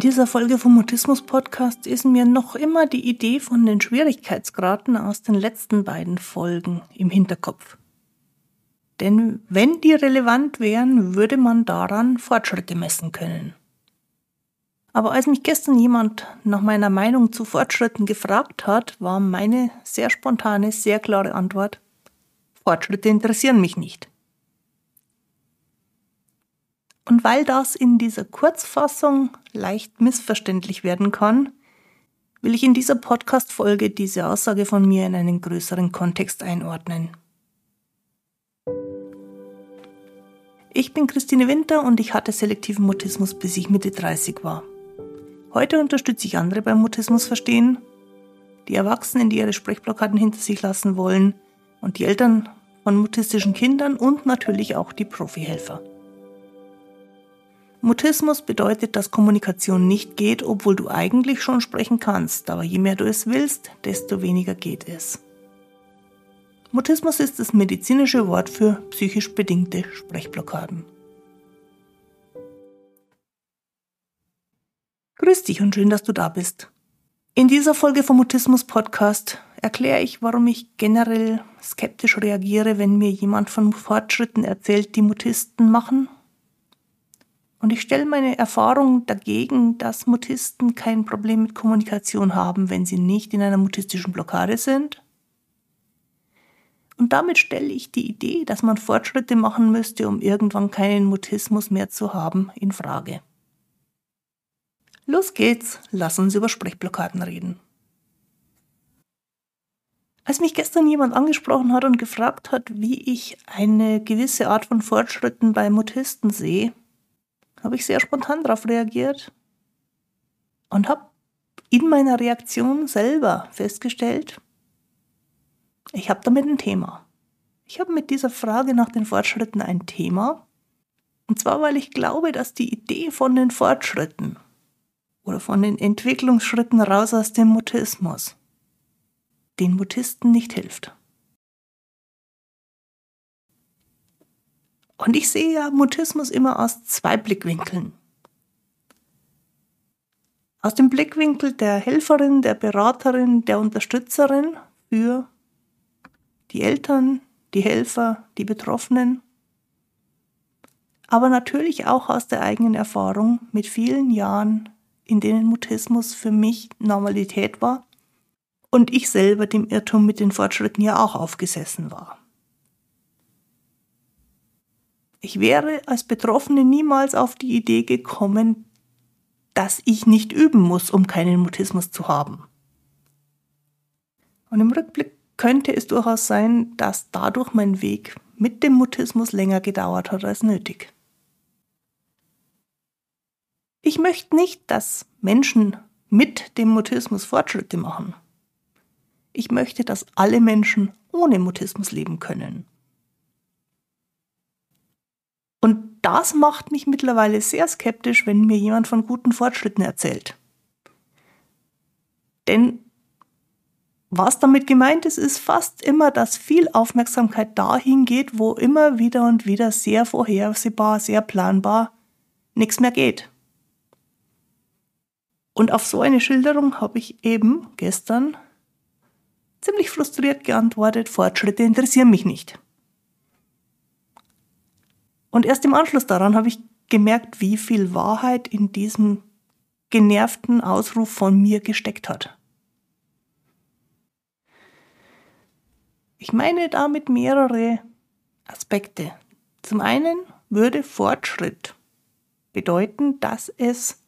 In dieser Folge vom Mutismus Podcast ist mir noch immer die Idee von den Schwierigkeitsgraden aus den letzten beiden Folgen im Hinterkopf. Denn wenn die relevant wären, würde man daran Fortschritte messen können. Aber als mich gestern jemand nach meiner Meinung zu Fortschritten gefragt hat, war meine sehr spontane, sehr klare Antwort, Fortschritte interessieren mich nicht. Und weil das in dieser Kurzfassung leicht missverständlich werden kann, will ich in dieser Podcast-Folge diese Aussage von mir in einen größeren Kontext einordnen. Ich bin Christine Winter und ich hatte selektiven Mutismus, bis ich Mitte 30 war. Heute unterstütze ich andere beim Mutismus verstehen, die Erwachsenen, die ihre Sprechblockaden hinter sich lassen wollen und die Eltern von mutistischen Kindern und natürlich auch die Profihelfer. Mutismus bedeutet, dass Kommunikation nicht geht, obwohl du eigentlich schon sprechen kannst, aber je mehr du es willst, desto weniger geht es. Mutismus ist das medizinische Wort für psychisch bedingte Sprechblockaden. Grüß dich und schön, dass du da bist. In dieser Folge vom Mutismus Podcast erkläre ich, warum ich generell skeptisch reagiere, wenn mir jemand von Fortschritten erzählt, die Mutisten machen. Und ich stelle meine Erfahrung dagegen, dass Mutisten kein Problem mit Kommunikation haben, wenn sie nicht in einer mutistischen Blockade sind und damit stelle ich die Idee, dass man Fortschritte machen müsste, um irgendwann keinen Mutismus mehr zu haben, in Frage. Los geht's, lass uns über Sprechblockaden reden. Als mich gestern jemand angesprochen hat und gefragt hat, wie ich eine gewisse Art von Fortschritten bei Mutisten sehe, habe ich sehr spontan darauf reagiert und habe in meiner Reaktion selber festgestellt, ich habe damit ein Thema. Ich habe mit dieser Frage nach den Fortschritten ein Thema. Und zwar, weil ich glaube, dass die Idee von den Fortschritten oder von den Entwicklungsschritten raus aus dem Mutismus den Mutisten nicht hilft. Und ich sehe ja Mutismus immer aus zwei Blickwinkeln. Aus dem Blickwinkel der Helferin, der Beraterin, der Unterstützerin für die Eltern, die Helfer, die Betroffenen, aber natürlich auch aus der eigenen Erfahrung mit vielen Jahren, in denen Mutismus für mich Normalität war und ich selber dem Irrtum mit den Fortschritten ja auch aufgesessen war. Ich wäre als Betroffene niemals auf die Idee gekommen, dass ich nicht üben muss, um keinen Mutismus zu haben. Und im Rückblick könnte es durchaus sein, dass dadurch mein Weg mit dem Mutismus länger gedauert hat als nötig. Ich möchte nicht, dass Menschen mit dem Mutismus Fortschritte machen. Ich möchte, dass alle Menschen ohne Mutismus leben können. Und das macht mich mittlerweile sehr skeptisch, wenn mir jemand von guten Fortschritten erzählt. Denn was damit gemeint ist, ist fast immer, dass viel Aufmerksamkeit dahin geht, wo immer wieder und wieder sehr vorhersehbar, sehr planbar nichts mehr geht. Und auf so eine Schilderung habe ich eben gestern ziemlich frustriert geantwortet, Fortschritte interessieren mich nicht. Und erst im Anschluss daran habe ich gemerkt, wie viel Wahrheit in diesem genervten Ausruf von mir gesteckt hat. Ich meine damit mehrere Aspekte. Zum einen würde Fortschritt bedeuten, dass es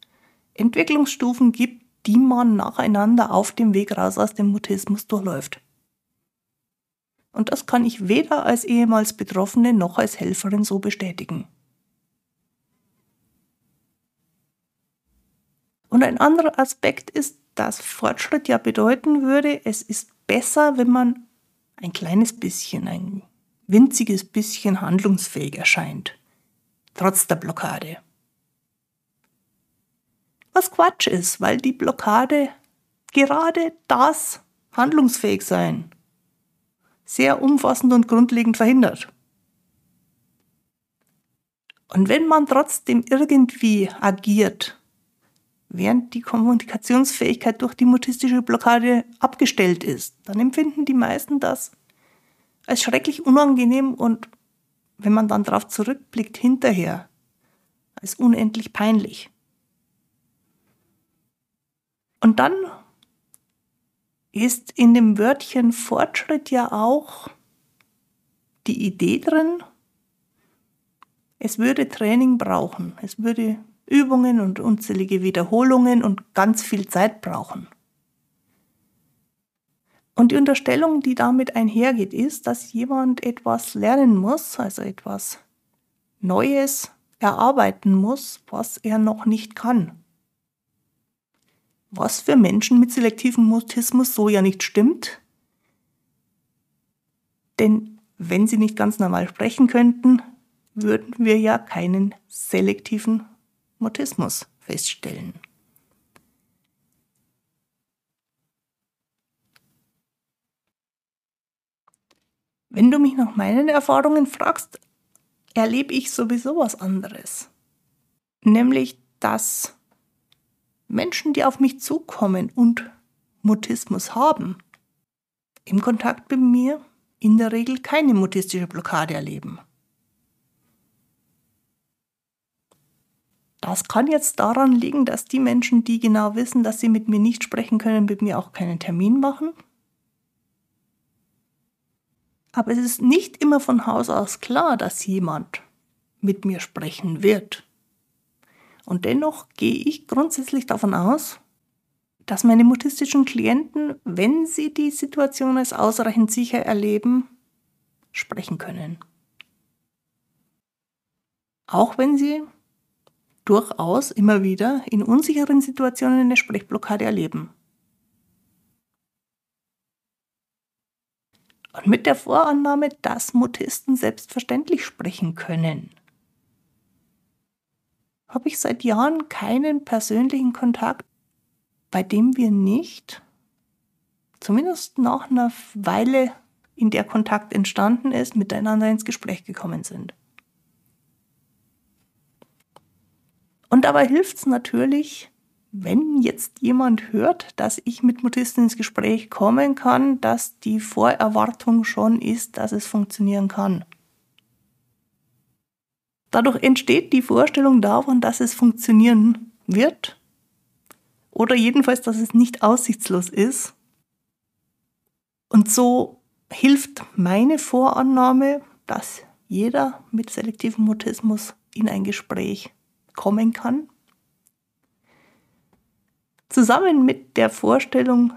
Entwicklungsstufen gibt, die man nacheinander auf dem Weg raus aus dem Mutismus durchläuft. Und das kann ich weder als ehemals Betroffene noch als Helferin so bestätigen. Und ein anderer Aspekt ist, dass Fortschritt ja bedeuten würde, es ist besser, wenn man ein kleines bisschen, ein winziges bisschen handlungsfähig erscheint, trotz der Blockade. Was Quatsch ist, weil die Blockade gerade das handlungsfähig sein sehr umfassend und grundlegend verhindert. Und wenn man trotzdem irgendwie agiert, während die Kommunikationsfähigkeit durch die mutistische Blockade abgestellt ist, dann empfinden die meisten das als schrecklich unangenehm und wenn man dann darauf zurückblickt hinterher, als unendlich peinlich. Und dann ist in dem Wörtchen Fortschritt ja auch die Idee drin, es würde Training brauchen, es würde Übungen und unzählige Wiederholungen und ganz viel Zeit brauchen. Und die Unterstellung, die damit einhergeht, ist, dass jemand etwas lernen muss, also etwas Neues erarbeiten muss, was er noch nicht kann. Was für Menschen mit selektivem Mutismus so ja nicht stimmt. Denn wenn sie nicht ganz normal sprechen könnten, würden wir ja keinen selektiven Mutismus feststellen. Wenn du mich nach meinen Erfahrungen fragst, erlebe ich sowieso was anderes. Nämlich, dass Menschen, die auf mich zukommen und Mutismus haben, im Kontakt mit mir in der Regel keine mutistische Blockade erleben. Das kann jetzt daran liegen, dass die Menschen, die genau wissen, dass sie mit mir nicht sprechen können, mit mir auch keinen Termin machen. Aber es ist nicht immer von Haus aus klar, dass jemand mit mir sprechen wird. Und dennoch gehe ich grundsätzlich davon aus, dass meine mutistischen Klienten, wenn sie die Situation als ausreichend sicher erleben, sprechen können. Auch wenn sie durchaus immer wieder in unsicheren Situationen eine Sprechblockade erleben. Und mit der Vorannahme, dass Mutisten selbstverständlich sprechen können, habe ich seit Jahren keinen persönlichen Kontakt, bei dem wir nicht, zumindest nach einer Weile, in der Kontakt entstanden ist, miteinander ins Gespräch gekommen sind. Und dabei hilft es natürlich, wenn jetzt jemand hört, dass ich mit Mutisten ins Gespräch kommen kann, dass die Vorerwartung schon ist, dass es funktionieren kann. Dadurch entsteht die Vorstellung davon, dass es funktionieren wird oder jedenfalls, dass es nicht aussichtslos ist. Und so hilft meine Vorannahme, dass jeder mit selektivem Mutismus in ein Gespräch kommen kann. Zusammen mit der Vorstellung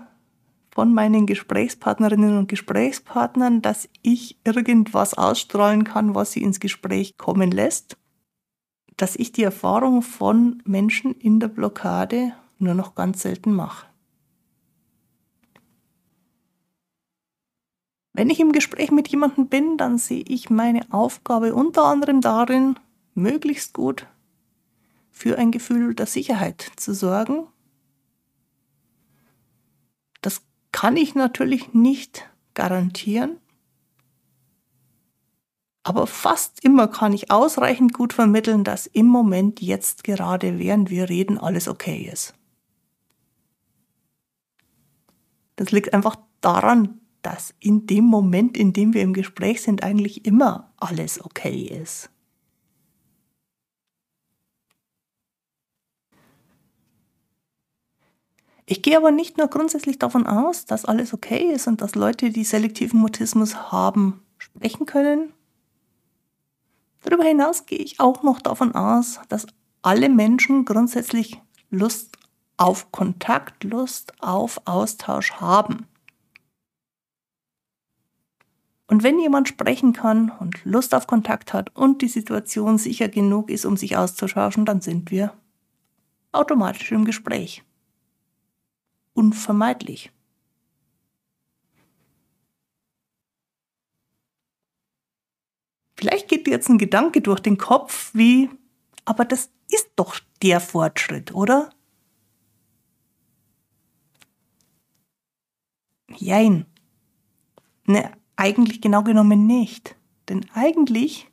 von meinen Gesprächspartnerinnen und Gesprächspartnern, dass ich irgendwas ausstrahlen kann, was sie ins Gespräch kommen lässt, dass ich die Erfahrung von Menschen in der Blockade nur noch ganz selten mache. Wenn ich im Gespräch mit jemandem bin, dann sehe ich meine Aufgabe unter anderem darin, möglichst gut für ein Gefühl der Sicherheit zu sorgen. Das kann ich natürlich nicht garantieren, aber fast immer kann ich ausreichend gut vermitteln, dass im Moment jetzt gerade während wir reden alles okay ist. Das liegt einfach daran, dass in dem Moment, in dem wir im Gespräch sind, eigentlich immer alles okay ist. Ich gehe aber nicht nur grundsätzlich davon aus, dass alles okay ist und dass Leute, die selektiven Mutismus haben, sprechen können. Darüber hinaus gehe ich auch noch davon aus, dass alle Menschen grundsätzlich Lust auf Kontakt, Lust auf Austausch haben. Und wenn jemand sprechen kann und Lust auf Kontakt hat und die Situation sicher genug ist, um sich auszutauschen, dann sind wir automatisch im Gespräch unvermeidlich. Vielleicht geht dir jetzt ein Gedanke durch den Kopf wie, aber das ist doch der Fortschritt, oder? Jein. Ne, eigentlich genau genommen nicht. Denn eigentlich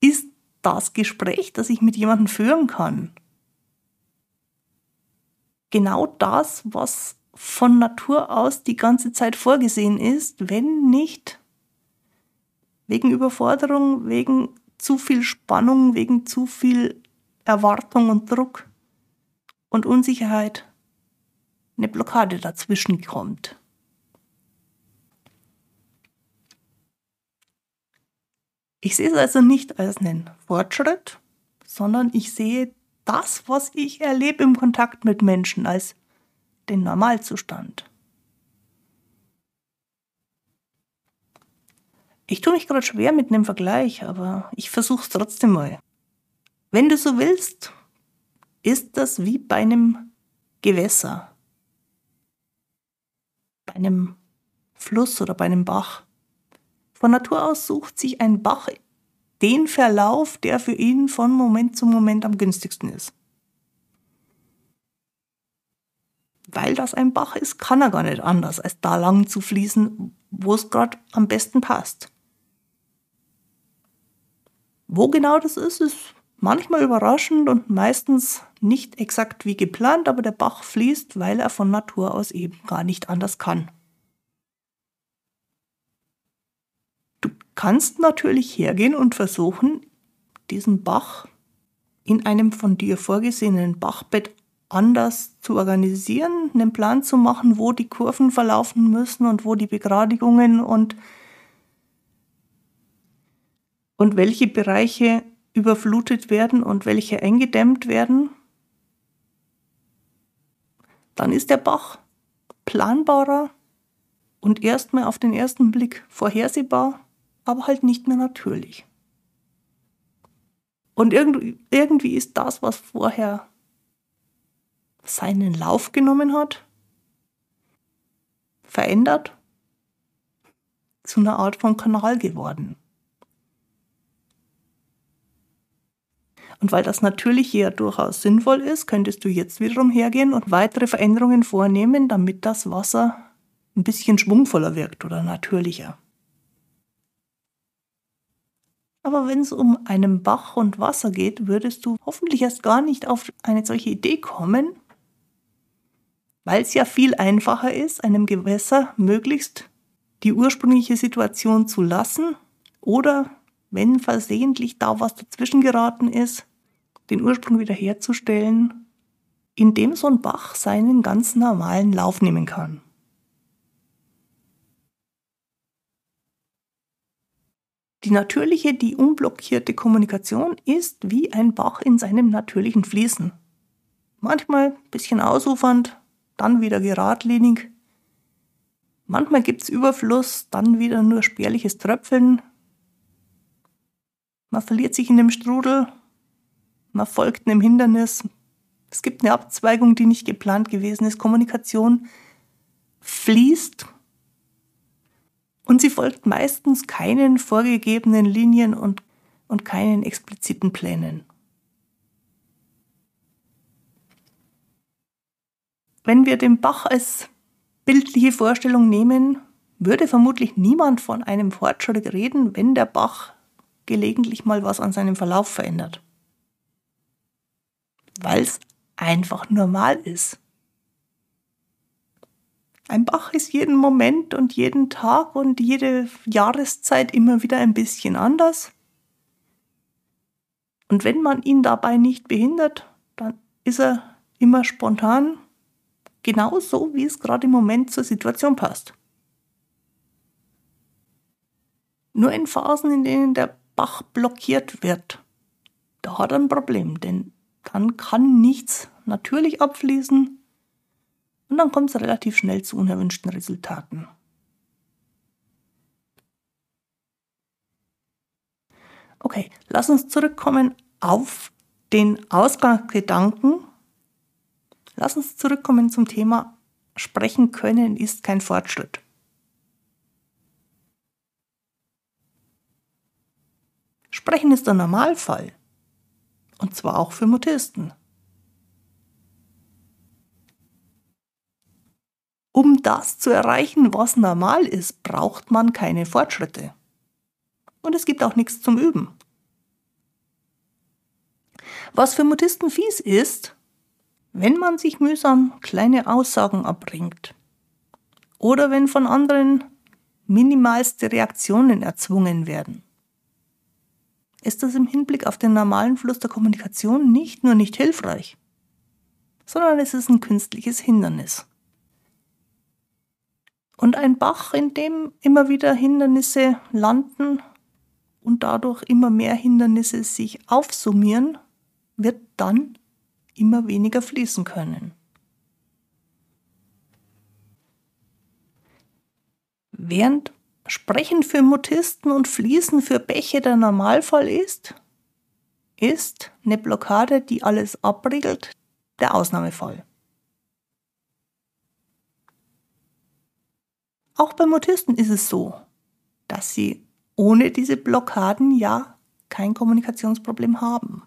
ist das Gespräch, das ich mit jemandem führen kann, genau das, was von Natur aus die ganze Zeit vorgesehen ist, wenn nicht wegen Überforderung, wegen zu viel Spannung, wegen zu viel Erwartung und Druck und Unsicherheit eine Blockade dazwischen kommt. Ich sehe es also nicht als einen Fortschritt, sondern ich sehe das, was ich erlebe im Kontakt mit Menschen, als den Normalzustand. Ich tue mich gerade schwer mit einem Vergleich, aber ich versuche es trotzdem mal. Wenn du so willst, ist das wie bei einem Gewässer, bei einem Fluss oder bei einem Bach. Von Natur aus sucht sich ein Bach den Verlauf, der für ihn von Moment zu Moment am günstigsten ist. Weil das ein Bach ist, kann er gar nicht anders, als da lang zu fließen, wo es gerade am besten passt. Wo genau das ist, ist manchmal überraschend und meistens nicht exakt wie geplant, aber der Bach fließt, weil er von Natur aus eben gar nicht anders kann. Du kannst natürlich hergehen und versuchen, diesen Bach in einem von dir vorgesehenen Bachbett anders zu organisieren, einen Plan zu machen, wo die Kurven verlaufen müssen und wo die Begradigungen und und welche Bereiche überflutet werden und welche eingedämmt werden, dann ist der Bach planbarer und erstmal auf den ersten Blick vorhersehbar, aber halt nicht mehr natürlich. Und irgendwie, ist das, was vorher seinen Lauf genommen hat, verändert, zu einer Art von Kanal geworden. Und weil das Natürliche ja durchaus sinnvoll ist, könntest du jetzt wiederum hergehen und weitere Veränderungen vornehmen, damit das Wasser ein bisschen schwungvoller wirkt oder natürlicher. Aber wenn es um einen Bach und Wasser geht, würdest du hoffentlich erst gar nicht auf eine solche Idee kommen, weil es ja viel einfacher ist, einem Gewässer möglichst die ursprüngliche Situation zu lassen oder wenn versehentlich da was dazwischen geraten ist, den Ursprung wiederherzustellen, indem so ein Bach seinen ganz normalen Lauf nehmen kann. Die natürliche, die unblockierte Kommunikation ist wie ein Bach in seinem natürlichen Fließen. Manchmal ein bisschen ausufernd, dann wieder geradlinig. Manchmal gibt es Überfluss, dann wieder nur spärliches Tröpfeln. Man verliert sich in dem Strudel man folgt einem Hindernis, es gibt eine Abzweigung, die nicht geplant gewesen ist, Kommunikation fließt und sie folgt meistens keinen vorgegebenen Linien und, und keinen expliziten Plänen. Wenn wir den Bach als bildliche Vorstellung nehmen, würde vermutlich niemand von einem Fortschritt reden, wenn der Bach gelegentlich mal was an seinem Verlauf verändert weil es einfach normal ist. Ein Bach ist jeden Moment und jeden Tag und jede Jahreszeit immer wieder ein bisschen anders. Und wenn man ihn dabei nicht behindert, dann ist er immer spontan, genauso wie es gerade im Moment zur Situation passt. Nur in Phasen, in denen der Bach blockiert wird, da hat er ein Problem, denn dann kann nichts natürlich abfließen und dann kommt es relativ schnell zu unerwünschten Resultaten. Okay, lass uns zurückkommen auf den Ausgangsgedanken. Lass uns zurückkommen zum Thema Sprechen können ist kein Fortschritt. Sprechen ist der Normalfall. Und zwar auch für Mutisten. Um das zu erreichen, was normal ist, braucht man keine Fortschritte. Und es gibt auch nichts zum Üben. Was für Mutisten fies ist, Wenn man sich mühsam kleine Aussagen abbringt oder wenn von anderen minimalste Reaktionen erzwungen werden, ist das im Hinblick auf den normalen Fluss der Kommunikation nicht nur nicht hilfreich, sondern es ist ein künstliches Hindernis. Und ein Bach, in dem immer wieder Hindernisse landen und dadurch immer mehr Hindernisse sich aufsummieren, wird dann immer weniger fließen können. Während Sprechen für Mutisten und Fließen für Bäche der Normalfall ist, ist eine Blockade, die alles abriegelt, der Ausnahmefall. Auch bei Mutisten ist es so, dass sie ohne diese Blockaden ja kein Kommunikationsproblem haben.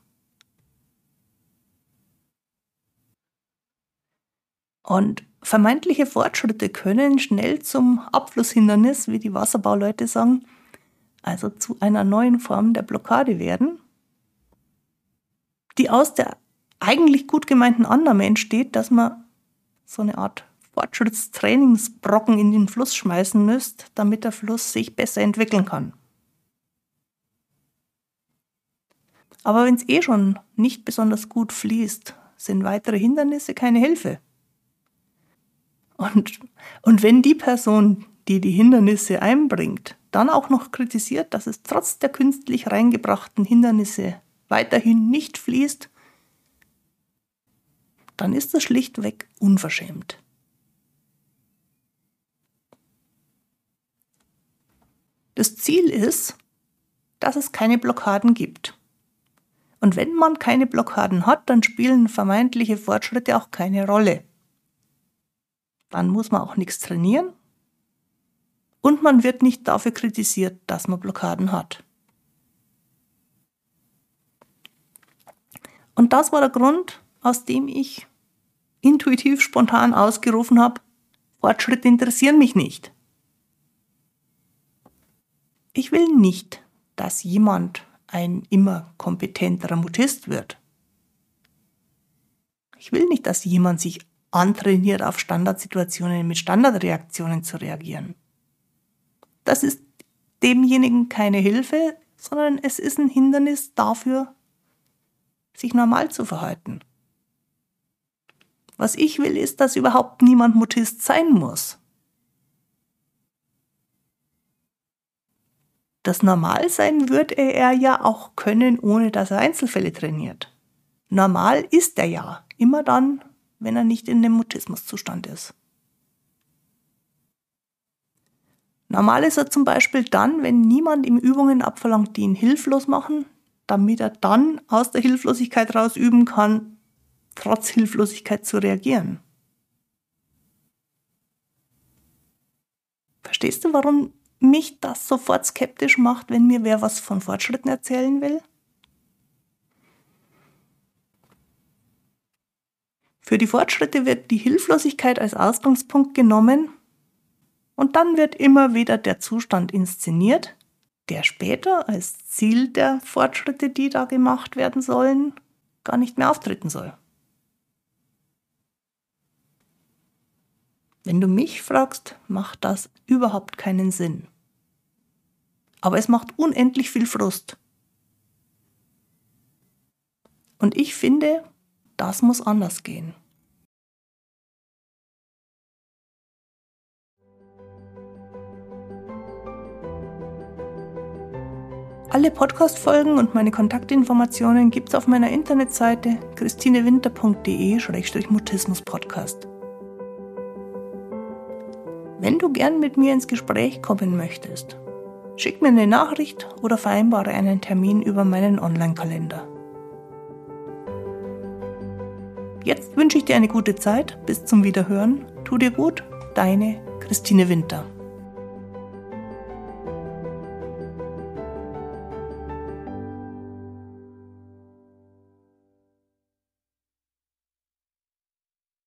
Und vermeintliche Fortschritte können schnell zum Abflusshindernis, wie die Wasserbauleute sagen, also zu einer neuen Form der Blockade werden, die aus der eigentlich gut gemeinten Annahme entsteht, dass man so eine Art Fortschrittstrainingsbrocken in den Fluss schmeißen müsst, damit der Fluss sich besser entwickeln kann. Aber wenn es eh schon nicht besonders gut fließt, sind weitere Hindernisse keine Hilfe. Und, und wenn die Person, die die Hindernisse einbringt, dann auch noch kritisiert, dass es trotz der künstlich reingebrachten Hindernisse weiterhin nicht fließt, dann ist das schlichtweg unverschämt. Das Ziel ist, dass es keine Blockaden gibt. Und wenn man keine Blockaden hat, dann spielen vermeintliche Fortschritte auch keine Rolle. Dann muss man auch nichts trainieren und man wird nicht dafür kritisiert, dass man Blockaden hat. Und das war der Grund, aus dem ich intuitiv spontan ausgerufen habe, Fortschritte interessieren mich nicht. Ich will nicht, dass jemand ein immer kompetenterer Mutist wird. Ich will nicht, dass jemand sich antrainiert, auf Standardsituationen mit Standardreaktionen zu reagieren. Das ist demjenigen keine Hilfe, sondern es ist ein Hindernis dafür, sich normal zu verhalten. Was ich will, ist, dass überhaupt niemand Mutist sein muss. Das Normalsein würde er ja auch können, ohne dass er Einzelfälle trainiert. Normal ist er ja, immer dann, wenn er nicht in dem Mutismuszustand ist. Normal ist er zum Beispiel dann, wenn niemand ihm Übungen abverlangt, die ihn hilflos machen, damit er dann aus der Hilflosigkeit raus üben kann, trotz Hilflosigkeit zu reagieren. Verstehst du, warum mich das sofort skeptisch macht, wenn mir wer was von Fortschritten erzählen will? Für die Fortschritte wird die Hilflosigkeit als Ausgangspunkt genommen und dann wird immer wieder der Zustand inszeniert, der später als Ziel der Fortschritte, die da gemacht werden sollen, gar nicht mehr auftreten soll. Wenn du mich fragst, macht das überhaupt keinen Sinn. Aber es macht unendlich viel Frust. Und ich finde, das muss anders gehen. Alle Podcast-Folgen und meine Kontaktinformationen gibt's auf meiner Internetseite christinewinter.de-mutismus-podcast. Wenn du gern mit mir ins Gespräch kommen möchtest, schick mir eine Nachricht oder vereinbare einen Termin über meinen Online-Kalender. Jetzt wünsche ich dir eine gute Zeit. Bis zum Wiederhören. Tu dir gut. Deine Christine Winter.